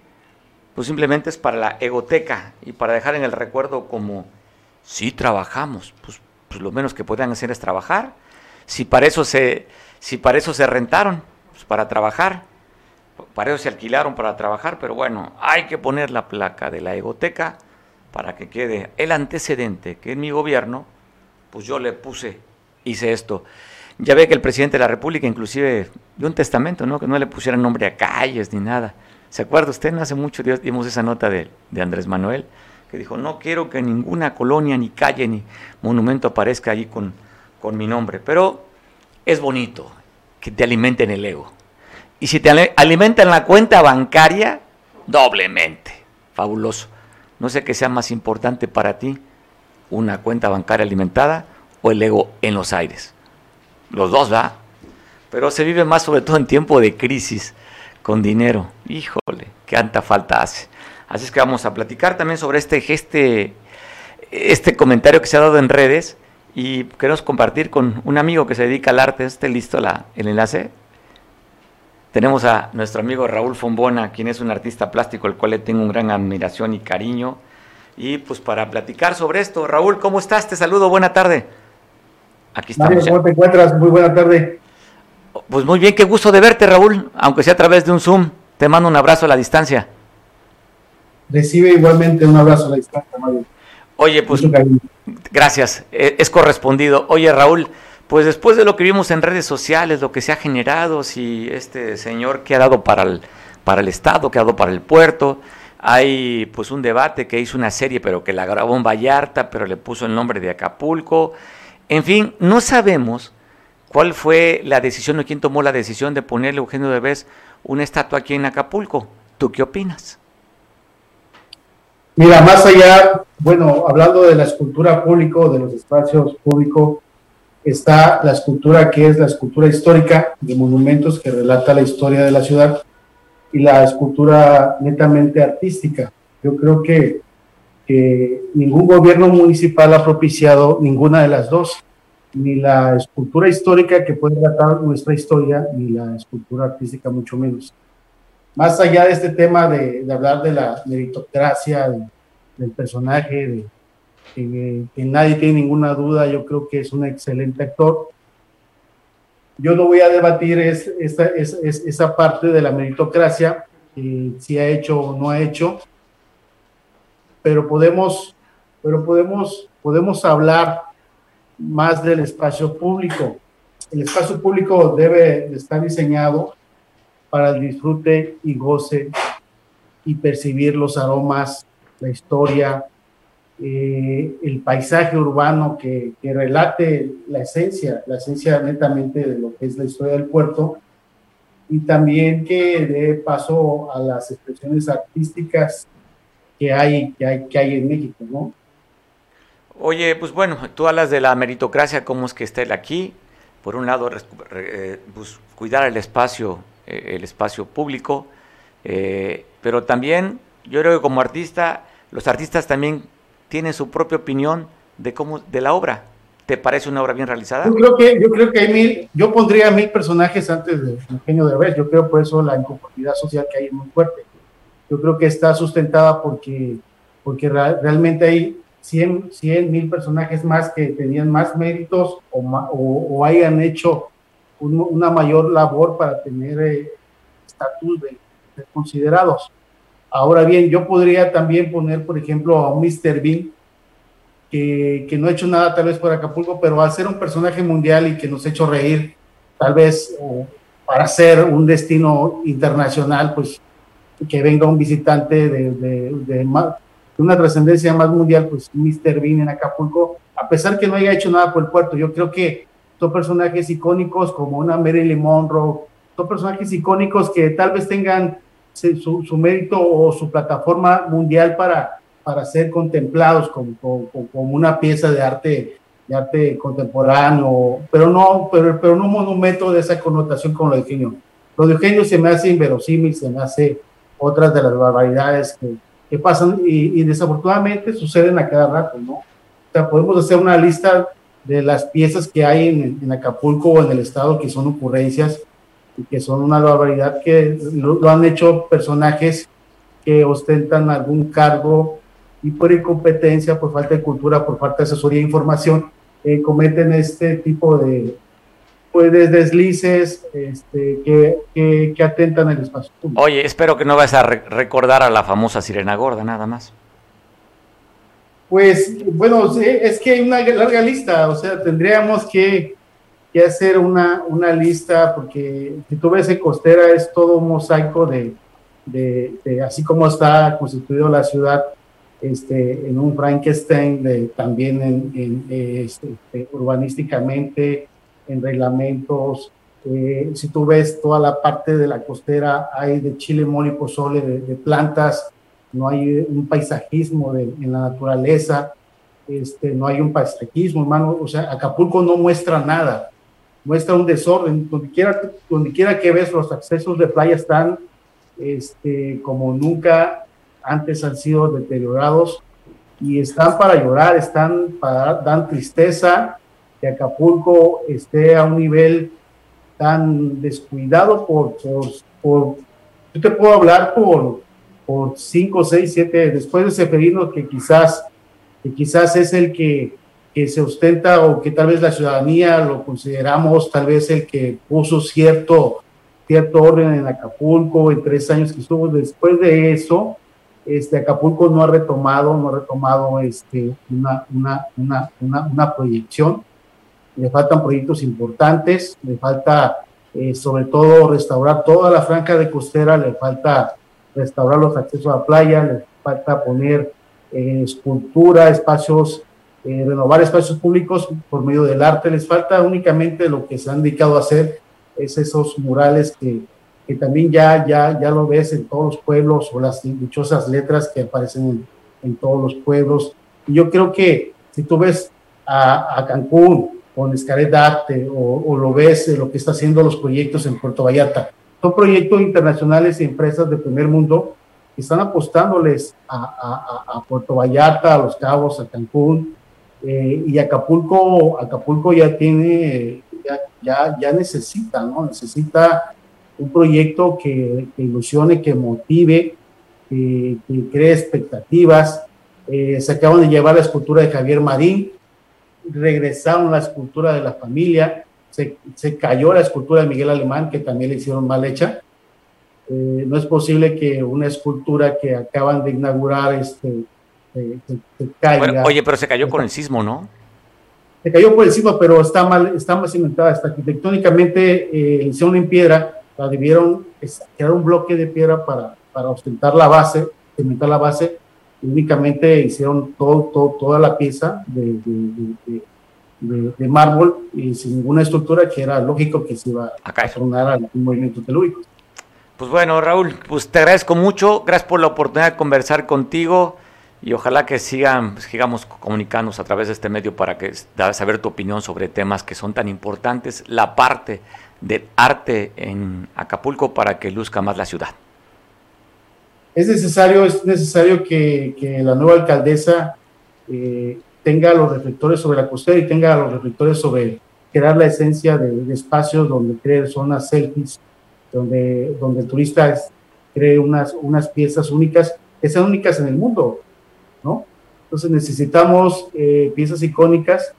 Pues simplemente es para la egoteca y para dejar en el recuerdo como, sí trabajamos, pues, pues lo menos que puedan hacer es trabajar. Si para eso se, si para eso se rentaron, pues para trabajar. Para eso se alquilaron para trabajar, pero bueno, hay que poner la placa de la egoteca para que quede el antecedente que en mi gobierno, pues yo le puse, hice esto. Ya ve que el presidente de la República inclusive dio un testamento, ¿no? Que no le pusieran nombre a calles ni nada. ¿Se acuerda usted? No hace mucho días dimos esa nota de, de Andrés Manuel, que dijo, no quiero que ninguna colonia, ni calle, ni monumento aparezca allí con, con mi nombre. Pero es bonito que te alimenten el ego. Y si te alimentan la cuenta bancaria, doblemente. Fabuloso. No sé qué sea más importante para ti, una cuenta bancaria alimentada o el ego en los aires. Los dos, ¿va? Pero se vive más sobre todo en tiempo de crisis, con dinero. Híjole, qué tanta falta hace. Así es que vamos a platicar también sobre este, este, este comentario que se ha dado en redes y queremos compartir con un amigo que se dedica al arte. ¿Esté listo el enlace? Tenemos a nuestro amigo Raúl Fombona, quien es un artista plástico, al cual le tengo un gran admiración y cariño. Y pues para platicar sobre esto, Raúl, ¿cómo estás? Te saludo, buena tarde. Aquí Mario, estamos. ya. ¿cómo te encuentras? Muy buena tarde. Pues muy bien, qué gusto de verte, Raúl, aunque sea a través de un Zoom. Te mando un abrazo a la distancia. Recibe igualmente un abrazo a la distancia, Mario. Oye, pues gracias, eh, es correspondido. Oye, Raúl, pues después de lo que vimos en redes sociales, lo que se ha generado, si este señor que ha dado para el, para el Estado, que ha dado para el puerto, hay pues un debate que hizo una serie, pero que la grabó en Vallarta, pero le puso el nombre de Acapulco. En fin, no sabemos cuál fue la decisión o quién tomó la decisión de ponerle a Eugenio Derbez una estatua aquí en Acapulco. ¿Tú qué opinas? Mira, más allá, bueno, hablando de la escultura público, de los espacios públicos, está la escultura que es la escultura histórica de monumentos que relata la historia de la ciudad y la escultura netamente artística. Yo creo que, que ningún gobierno municipal ha propiciado ninguna de las dos, ni la escultura histórica que puede relatar nuestra historia, ni la escultura artística mucho menos. Más allá de este tema de, hablar de la meritocracia, de- del personaje, de, que, que nadie tiene ninguna duda, yo creo que es un excelente actor. Yo no voy a debatir es, esta, es- es- esa parte de la meritocracia, eh, si ha hecho o no ha hecho, pero podemos, pero podemos, podemos hablar más del espacio público. El espacio público debe de estar diseñado para el disfrute y goce y percibir los aromas, la historia, eh, el paisaje urbano que, que relate la esencia, la esencia netamente de lo que es la historia del puerto y también que dé paso a las expresiones artísticas que hay, que hay, que hay en México, ¿no? Oye, pues bueno, tú hablas de la meritocracia, cómo es que está él aquí. Por un lado, eh, pues, cuidar el espacio, eh, el espacio público, eh, pero también, yo creo que como artista, los artistas también tienen su propia opinión de cómo, de la obra. ¿Te parece una obra bien realizada? Yo creo que, yo creo que hay mil, yo pondría mil personajes antes de Eugenio Derbez. Yo creo por eso la inconformidad social que hay es muy fuerte. Yo creo que está sustentada porque, porque realmente hay 100, 100 mil personajes más que tenían más méritos o, o, hayan hecho un- una mayor labor para tener eh, estatus de, de considerados. Ahora bien, yo podría también poner, por ejemplo, a un Mr. Bean, que, que no ha hecho nada tal vez por Acapulco, pero al ser un personaje mundial y que nos ha hecho reír, tal vez o para ser un destino internacional, pues que venga un visitante de, de, de una trascendencia más mundial, pues Mr. Bean en Acapulco, a pesar que no haya hecho nada por el puerto, yo creo que son personajes icónicos como una Marilyn Monroe, son personajes icónicos que tal vez tengan su, su mérito o su plataforma mundial para, para ser contemplados como, como, como una pieza de arte de arte contemporáneo, pero no, pero, pero no un monumento de esa connotación como lo definió. Lo de Eugenio se me hace inverosímil, se me hace otras de las barbaridades que, que pasan y, y desafortunadamente suceden a cada rato, ¿no? O sea, podemos hacer una lista de las piezas que hay en, en Acapulco o en el estado que son ocurrencias y que son una barbaridad que lo, lo han hecho personajes que ostentan algún cargo y por incompetencia, por falta de cultura, por falta de asesoría e información, eh, cometen este tipo de, pues, de deslices este, que, que, que atentan el espacio público. Oye, espero que no vas a re- recordar a la famosa sirena gorda, nada más. Pues bueno, es que hay una larga lista, o sea, tendríamos que, que hacer una, una lista, porque si tú ves en Costera es todo un mosaico de, de, de así como está constituido la ciudad, este, en un Frankenstein, de, también en, en, este, eh, urbanísticamente, en reglamentos. eh, si tú ves toda la parte de la costera, hay de chile, mole y pozole, de, de plantas, no hay un paisajismo de, en la naturaleza, este, no hay un paisajismo, hermano. O sea, Acapulco no muestra nada, muestra un desorden. Donde quiera, donde quiera que ves, los accesos de playa están este, como nunca antes han sido deteriorados y están para llorar, están para dan tristeza que Acapulco esté a un nivel tan descuidado por, por, yo te puedo hablar por, por 5, 6, 7, después de Seferino que quizás, que quizás es el que, que se ostenta o que tal vez la ciudadanía lo consideramos tal vez el que puso cierto, cierto orden en Acapulco en tres años que estuvo. Después de eso, este, Acapulco no ha retomado, no ha retomado este, una, una, una, una, proyección. Le faltan proyectos importantes, le falta eh, sobre todo restaurar toda la franja de costera, le falta restaurar los accesos a la playa, le falta poner eh, escultura, espacios, eh, renovar espacios públicos por medio del arte, les falta únicamente lo que se han dedicado a hacer, es esos murales que, que también ya, ya, ya lo ves en todos los pueblos o las dichosas letras que aparecen en, en todos los pueblos. Y yo creo que si tú ves a, a Cancún con Escaret Arte o, o, lo ves en lo que está haciendo los proyectos en Puerto Vallarta, son proyectos internacionales y empresas de primer mundo que están apostándoles a, a, a Puerto Vallarta, a Los Cabos, a Cancún, eh, y Acapulco, Acapulco ya tiene, ya, ya, necesita, ¿no? Necesita un proyecto que, que ilusione, que motive, que, que cree expectativas. Eh, se acaban de llevar la escultura de Javier Marín, regresaron la escultura de la familia, se, se cayó la escultura de Miguel Alemán, que también le hicieron mal hecha. Eh, no es posible que una escultura que acaban de inaugurar este, caiga. Bueno, oye, pero se cayó con el sismo, ¿no? Se cayó por el sismo, pero está mal, está mal cimentada, está arquitectónicamente eh, hicieron en piedra, la debieron crear un bloque de piedra para, para ostentar la base, cimentar la base, y únicamente hicieron todo, todo, toda la pieza de, de, de, mármol y sin ninguna estructura que era lógico que se iba a, tornar a un movimiento telúrico. Pues bueno, Raúl, pues te agradezco mucho, gracias por la oportunidad de conversar contigo y ojalá que sigan, pues, sigamos comunicándonos a través de este medio para que saber tu opinión sobre temas que son tan importantes, la parte del arte en Acapulco para que luzca más la ciudad. Es necesario, es necesario que, la nueva alcaldesa eh, tenga los reflectores sobre la costera y tenga los reflectores sobre crear la esencia de, espacios donde crear zonas selfies, donde, donde el turista cree unas, unas piezas únicas, que sean únicas en el mundo. Entonces necesitamos eh, piezas icónicas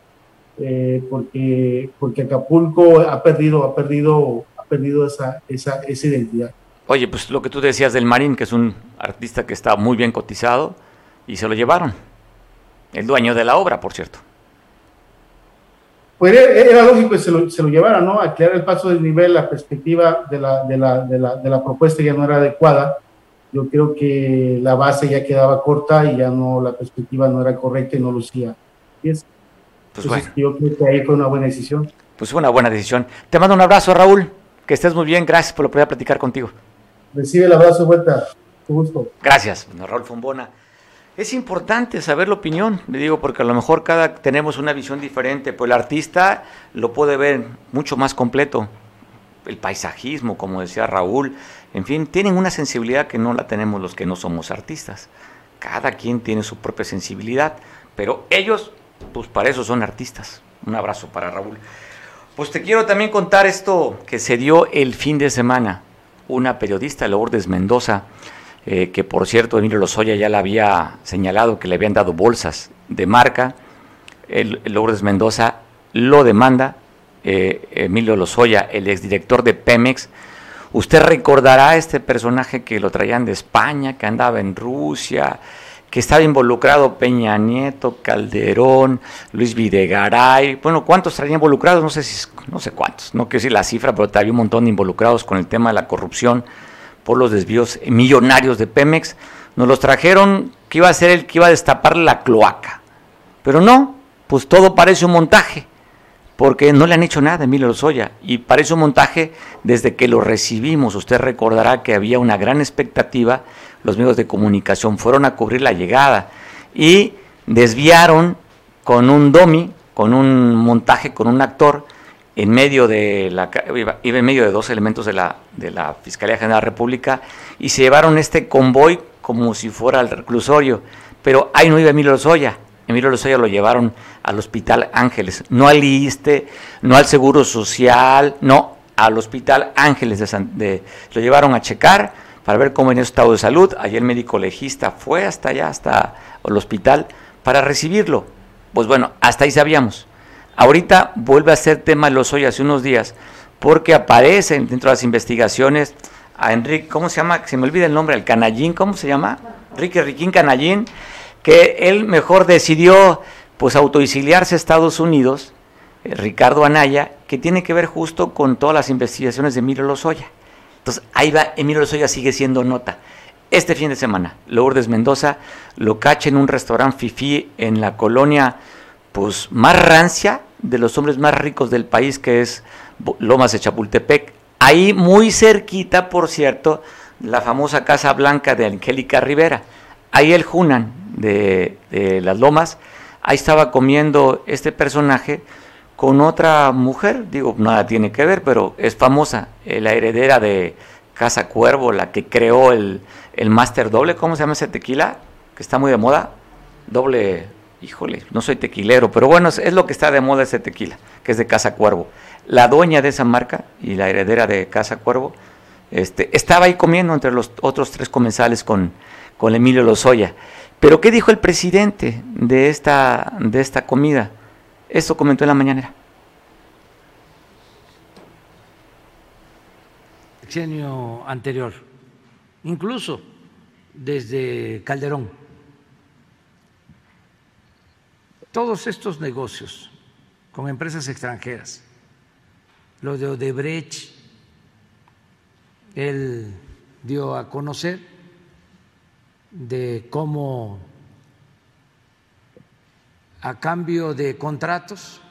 eh, porque, porque Acapulco ha perdido, ha perdido, ha perdido esa, esa, esa identidad. Oye, pues lo que tú decías del Marín, que es un artista que está muy bien cotizado, y se lo llevaron. El dueño de la obra, por cierto. Pues era, lógico que se lo, se lo llevara, ¿no? A crear el paso del nivel, la perspectiva de la, de, la, de, la, de la propuesta ya no era adecuada. Yo creo que la base ya quedaba corta y ya no, la perspectiva no era correcta y no lucía. Es, pues Entonces, bueno. yo creo que ahí fue una buena decisión. Pues fue una buena decisión. Te mando un abrazo, Raúl. Que estés muy bien. Gracias por la oportunidad de platicar contigo. Recibe el abrazo de vuelta. Tu gusto. Gracias, bueno, Raúl Fombona. Es importante saber la opinión, le digo, porque a lo mejor cada tenemos una visión diferente, pues el artista lo puede ver mucho más completo. el paisajismo, como decía Raúl, en fin, tienen una sensibilidad que no la tenemos los que no somos artistas. Cada quien tiene su propia sensibilidad, pero ellos, pues para eso son artistas. Un abrazo para Raúl. Pues te quiero también contar esto que se dio el fin de semana. Una periodista, Lourdes Mendoza, eh, que por cierto Emilio Lozoya ya le había señalado que le habían dado bolsas de marca. El Lourdes Mendoza lo demanda. Eh, Emilio Lozoya, el exdirector de Pemex. Usted recordará a este personaje que lo traían de España, que andaba en Rusia, que estaba involucrado Peña Nieto, Calderón, Luis Videgaray, bueno, ¿cuántos traían involucrados? No sé si, no sé cuántos, no quiero decir la cifra, pero había un montón de involucrados con el tema de la corrupción por los desvíos millonarios de Pemex. Nos los trajeron que iba a ser el que iba a destapar la cloaca. Pero no, pues todo parece un montaje, porque no le han hecho nada a Emilio Lozoya, y parece un montaje desde que lo recibimos. Usted recordará que había una gran expectativa los medios de comunicación fueron a cubrir la llegada y desviaron con un domi, con un montaje, con un actor, en medio de la iba en medio de dos elementos de la, de la Fiscalía General de la República y se llevaron este convoy como si fuera al reclusorio, pero ahí no iba Emilio Lozoya. Emilio Lozoya lo llevaron al Hospital Ángeles, no al ISTE, no al Seguro Social, no, al Hospital Ángeles de, San, de lo llevaron a checar para ver cómo en estado de salud. Ayer el médico legista fue hasta allá, hasta el hospital, para recibirlo. Pues bueno, hasta ahí sabíamos. Ahorita vuelve a ser tema los hoy hace unos días, porque aparecen dentro de las investigaciones a Enrique, ¿cómo se llama? Se me olvida el nombre, el Canallín, ¿cómo se llama? Enrique Riquín Canallín, que él mejor decidió pues autoexiliarse a Estados Unidos, eh, Ricardo Anaya, que tiene que ver justo con todas las investigaciones de Emilio Lozoya. Entonces, ahí va, Emilio Lozoya sigue siendo nota. Este fin de semana, Lourdes Mendoza lo cacha en un restaurante fifí en la colonia pues más rancia de los hombres más ricos del país, que es Lomas de Chapultepec. Ahí muy cerquita, por cierto, la famosa Casa Blanca de Angélica Rivera. Ahí el Junan de, de las Lomas, ahí estaba comiendo este personaje con otra mujer, digo, nada tiene que ver, pero es famosa, eh, la heredera de Casa Cuervo, la que creó el, el Master Doble, ¿cómo se llama ese tequila? Que está muy de moda, doble, híjole, no soy tequilero, pero bueno, es, es lo que está de moda ese tequila, que es de Casa Cuervo. La dueña de esa marca y la heredera de Casa Cuervo, este, estaba ahí comiendo entre los otros tres comensales con, con Emilio Lozoya. Pero ¿qué dijo el presidente de esta, de esta comida? Esto comentó en la mañanera. Sexenio anterior, incluso desde Calderón. Todos estos negocios con empresas extranjeras, lo de Odebrecht, él dio a conocer de cómo a cambio de contratos,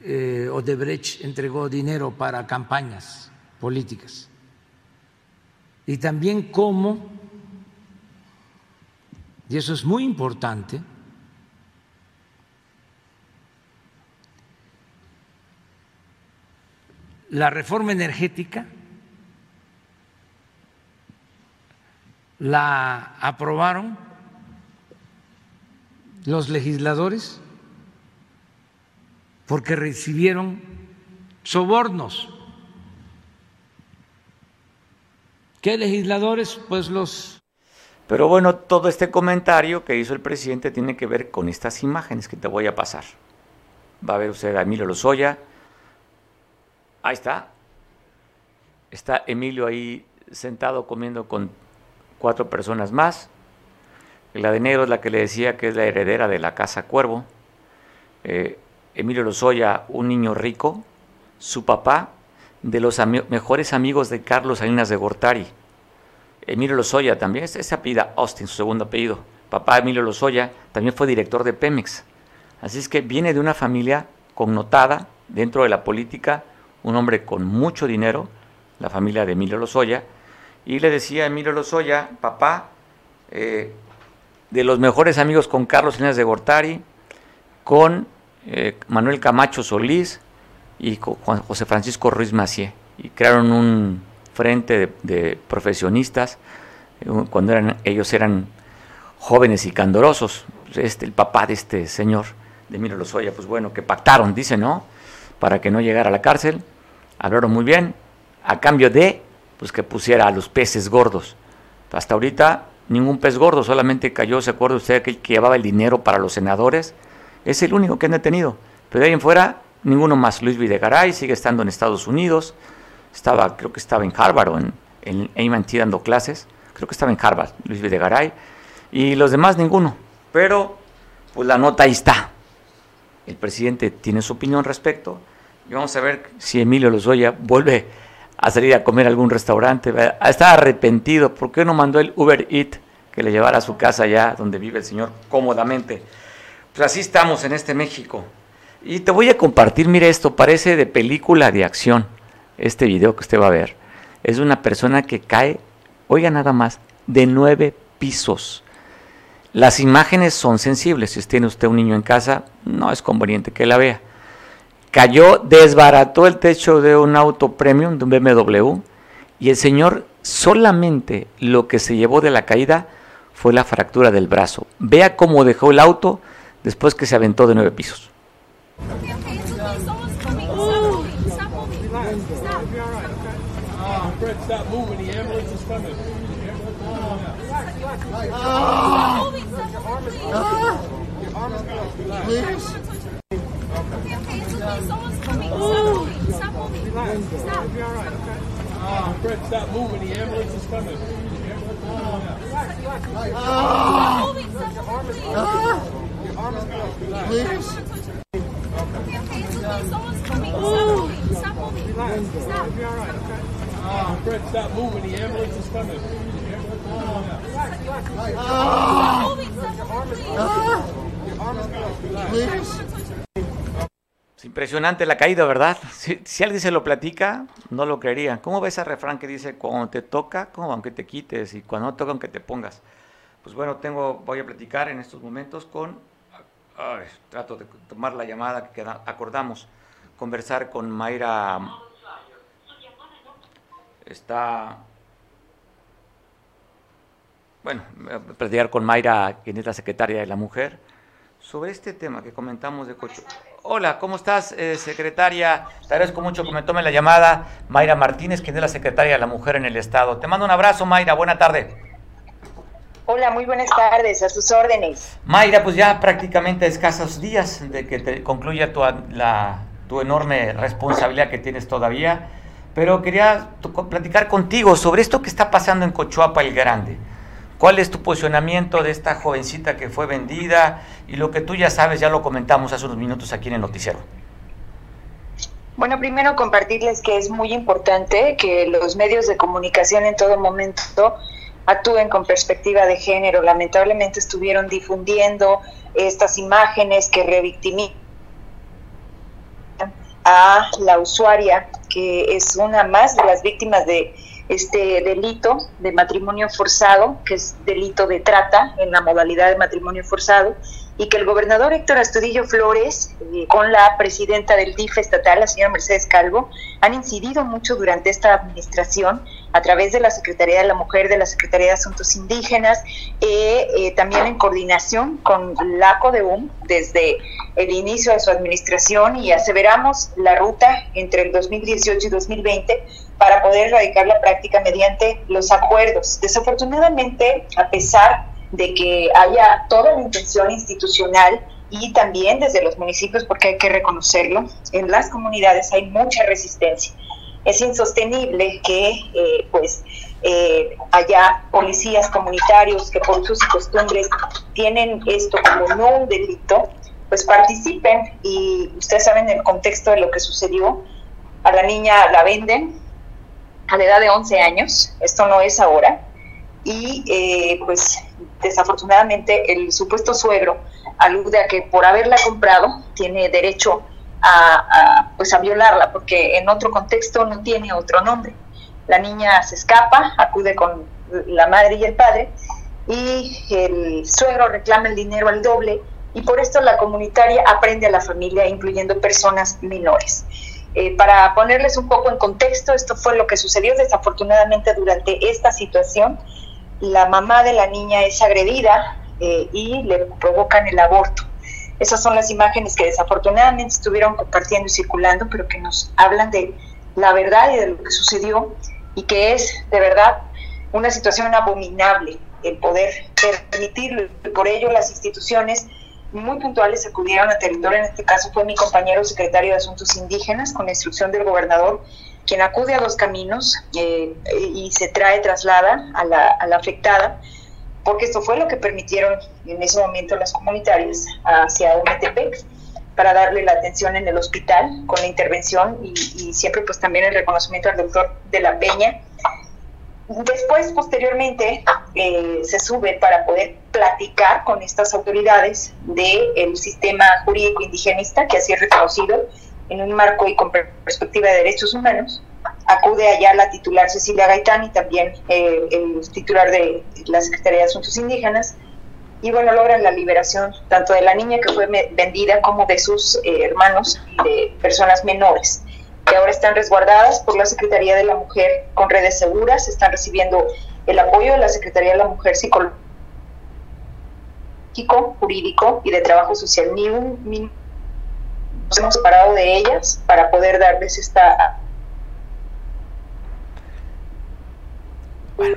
eh, Odebrecht entregó dinero para campañas políticas. Y también cómo, y eso es muy importante, la reforma energética la aprobaron los legisladores porque recibieron sobornos. ¿Qué legisladores? Pues los... Pero bueno, todo este comentario que hizo el presidente tiene que ver con estas imágenes que te voy a pasar. Va a ver usted a Emilio Lozoya. Ahí está. Está Emilio ahí sentado comiendo con cuatro personas más. La de negro es la que le decía que es la heredera de la Casa Cuervo. Eh, Emilio Lozoya, un niño rico, su papá, de los mejores amigos de Carlos Salinas de Gortari. Emilio Lozoya también, ese apellido Austin, su segundo apellido. Papá Emilio Lozoya también fue director de Pemex. Así es que viene de una familia connotada dentro de la política, un hombre con mucho dinero, la familia de Emilio Lozoya, y le decía a Emilio Lozoya, papá, eh, de los mejores amigos con Carlos Salinas de Gortari, con eh, Manuel Camacho Solís y con José Francisco Ruiz Macié y crearon un frente de, de profesionistas eh, cuando eran, ellos eran jóvenes y candorosos. Este, el papá de este señor, de Emilio Lozoya, pues bueno, que pactaron, dice, ¿no? Para que no llegara a la cárcel. Hablaron muy bien, a cambio de, pues que pusiera a los peces gordos. Hasta ahorita ningún pez gordo, solamente cayó, ¿se acuerda usted que, que llevaba el dinero para los senadores? Es el único que han detenido. Pero de ahí en fuera, ninguno más. Luis Videgaray sigue estando en Estados Unidos. Estaba, creo que estaba en Harvard o en, en MIT dando clases. Creo que estaba en Harvard, Luis Videgaray. Y los demás, ninguno. Pero, pues la nota ahí está. El presidente tiene su opinión respecto. Y vamos a ver si Emilio Lozoya vuelve a salir a comer a algún restaurante. Está arrepentido. ¿Por qué no mandó el Uber Eat que le llevara a su casa allá donde vive el señor cómodamente? Pues así estamos en este México. Y te voy a compartir, mire esto, parece de película de acción. Este video que usted va a ver. Es una persona que cae, oiga nada más, de nueve pisos. Las imágenes son sensibles. Si tiene usted un niño en casa, no es conveniente que la vea. Cayó, desbarató el techo de un auto premium, de un BMW, y el señor solamente lo que se llevó de la caída fue la fractura del brazo. Vea cómo dejó el auto después que se aventó de nueve pisos. please. Someone's coming. Stop moving. Stop moving. Stop. You'll be all right, okay? Uh, Fred, stop moving. The ambulance is coming. Stop moving. Stop moving, please. Okay, okay. It's coming. Stop moving. Stop moving. Stop. You'll be all right, okay? Uh, Fred, stop moving. The ambulance is coming. Stop moving. Stop moving, Please. Es impresionante la caída, ¿verdad? Si, alguien se lo platica, no lo creería. ¿Cómo ves ese refrán que dice, cuando te toca, como aunque te quites, y cuando no toca, aunque te pongas? Pues bueno, tengo, voy a platicar en estos momentos con, trato de tomar la llamada que acordamos, conversar con Mayra, está, bueno, platicar con Mayra, quien es la secretaria de la mujer, sobre este tema que comentamos de Cocho. Hola, ¿cómo estás, eh, secretaria? Te agradezco mucho que me tome la llamada. Mayra Martínez, quien es la secretaria de la Mujer en el Estado. Te mando un abrazo, Mayra. Buena tarde. Hola, muy buenas tardes. A sus órdenes. Mayra, pues ya prácticamente escasos días de que te concluya tu, la, tu enorme responsabilidad que tienes todavía. Pero quería platicar contigo sobre esto que está pasando en Cochuapa el Grande. ¿Cuál es tu posicionamiento de esta jovencita que fue vendida? Y lo que tú ya sabes, ya lo comentamos hace unos minutos aquí en el noticiero. Bueno, primero compartirles que es muy importante que los medios de comunicación en todo momento actúen con perspectiva de género. Lamentablemente estuvieron difundiendo estas imágenes que revictimizan a la usuaria, que es una más de las víctimas de este delito de matrimonio forzado, que es delito de trata en la modalidad de matrimonio forzado, y que el gobernador Héctor Astudillo Flores, eh, con la presidenta del DIF estatal, la señora Mercedes Calvo, han incidido mucho durante esta administración a través de la Secretaría de la Mujer, de la Secretaría de Asuntos Indígenas, eh, eh, también en coordinación con la CODEUM desde el inicio de su administración y aseveramos la ruta entre el 2018 y 2020 para poder erradicar la práctica mediante los acuerdos. Desafortunadamente, a pesar de que haya toda la intención institucional y también desde los municipios, porque hay que reconocerlo, en las comunidades hay mucha resistencia. Es insostenible que eh, pues eh, haya policías comunitarios que por sus costumbres tienen esto como no un delito, pues participen y ustedes saben el contexto de lo que sucedió. A la niña la venden a la edad de 11 años, esto no es ahora, y eh, pues desafortunadamente el supuesto suegro alude a que por haberla comprado tiene derecho a, pues a violarla porque en otro contexto no tiene otro nombre. La niña se escapa, acude con la madre y el padre y el suegro reclama el dinero al doble y por esto la comunitaria aprende a la familia incluyendo personas menores. Eh, para ponerles un poco en contexto, esto fue lo que sucedió desafortunadamente durante esta situación. La mamá de la niña es agredida eh, y le provocan el aborto. Esas son las imágenes que desafortunadamente estuvieron compartiendo y circulando, pero que nos hablan de la verdad y de lo que sucedió y que es de verdad una situación abominable el poder permitirlo. Por ello las instituciones muy puntuales acudieron a territorio, en este caso fue mi compañero secretario de Asuntos Indígenas, con instrucción del gobernador, quien acude a los caminos eh, y se trae, traslada a la, afectada, porque esto fue lo que permitieron en ese momento las comunitarias hacia Ometepec para darle la atención en el hospital con la intervención y, y siempre pues también el reconocimiento al doctor de la Peña, Después, posteriormente, eh, se sube para poder platicar con estas autoridades del sistema jurídico indigenista, que así es reconocido en un marco y con perspectiva de derechos humanos. Acude allá la titular Cecilia Gaitán y también eh, el titular de la Secretaría de Asuntos Indígenas. Y bueno, logran la liberación tanto de la niña que fue vendida como de sus eh, hermanos y de personas menores que ahora están resguardadas por la Secretaría de la Mujer con redes seguras, están recibiendo el apoyo de la Secretaría de la Mujer psicológico, jurídico y de trabajo social. Ni un nos hemos separado de ellas para poder darles esta... Bueno,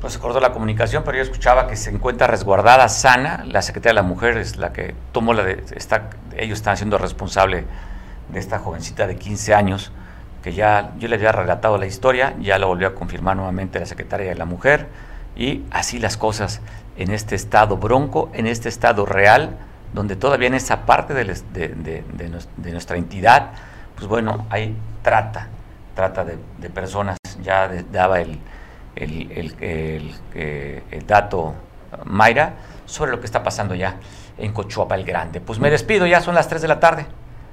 pues se cortó la comunicación, pero yo escuchaba que se encuentra resguardada, sana. La Secretaría de la Mujer es la que tomó la de... Está, ellos están siendo responsables de esta jovencita de 15 años, que ya yo le había relatado la historia, ya lo volvió a confirmar nuevamente la secretaria de la mujer, y así las cosas en este estado bronco, en este estado real, donde todavía en esa parte de, nuestra entidad, pues bueno, hay trata, trata de, personas, ya daba el, el, dato Mayra sobre lo que está pasando ya en Cochuapa el Grande. Pues me despido, ya son las 3 de la tarde.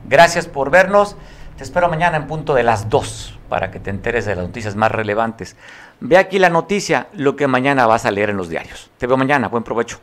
Gracias por vernos. Te espero mañana en punto de las 2 para que te enteres de las noticias más relevantes. Ve aquí la noticia, lo que mañana vas a leer en los diarios. Te veo mañana. Buen provecho.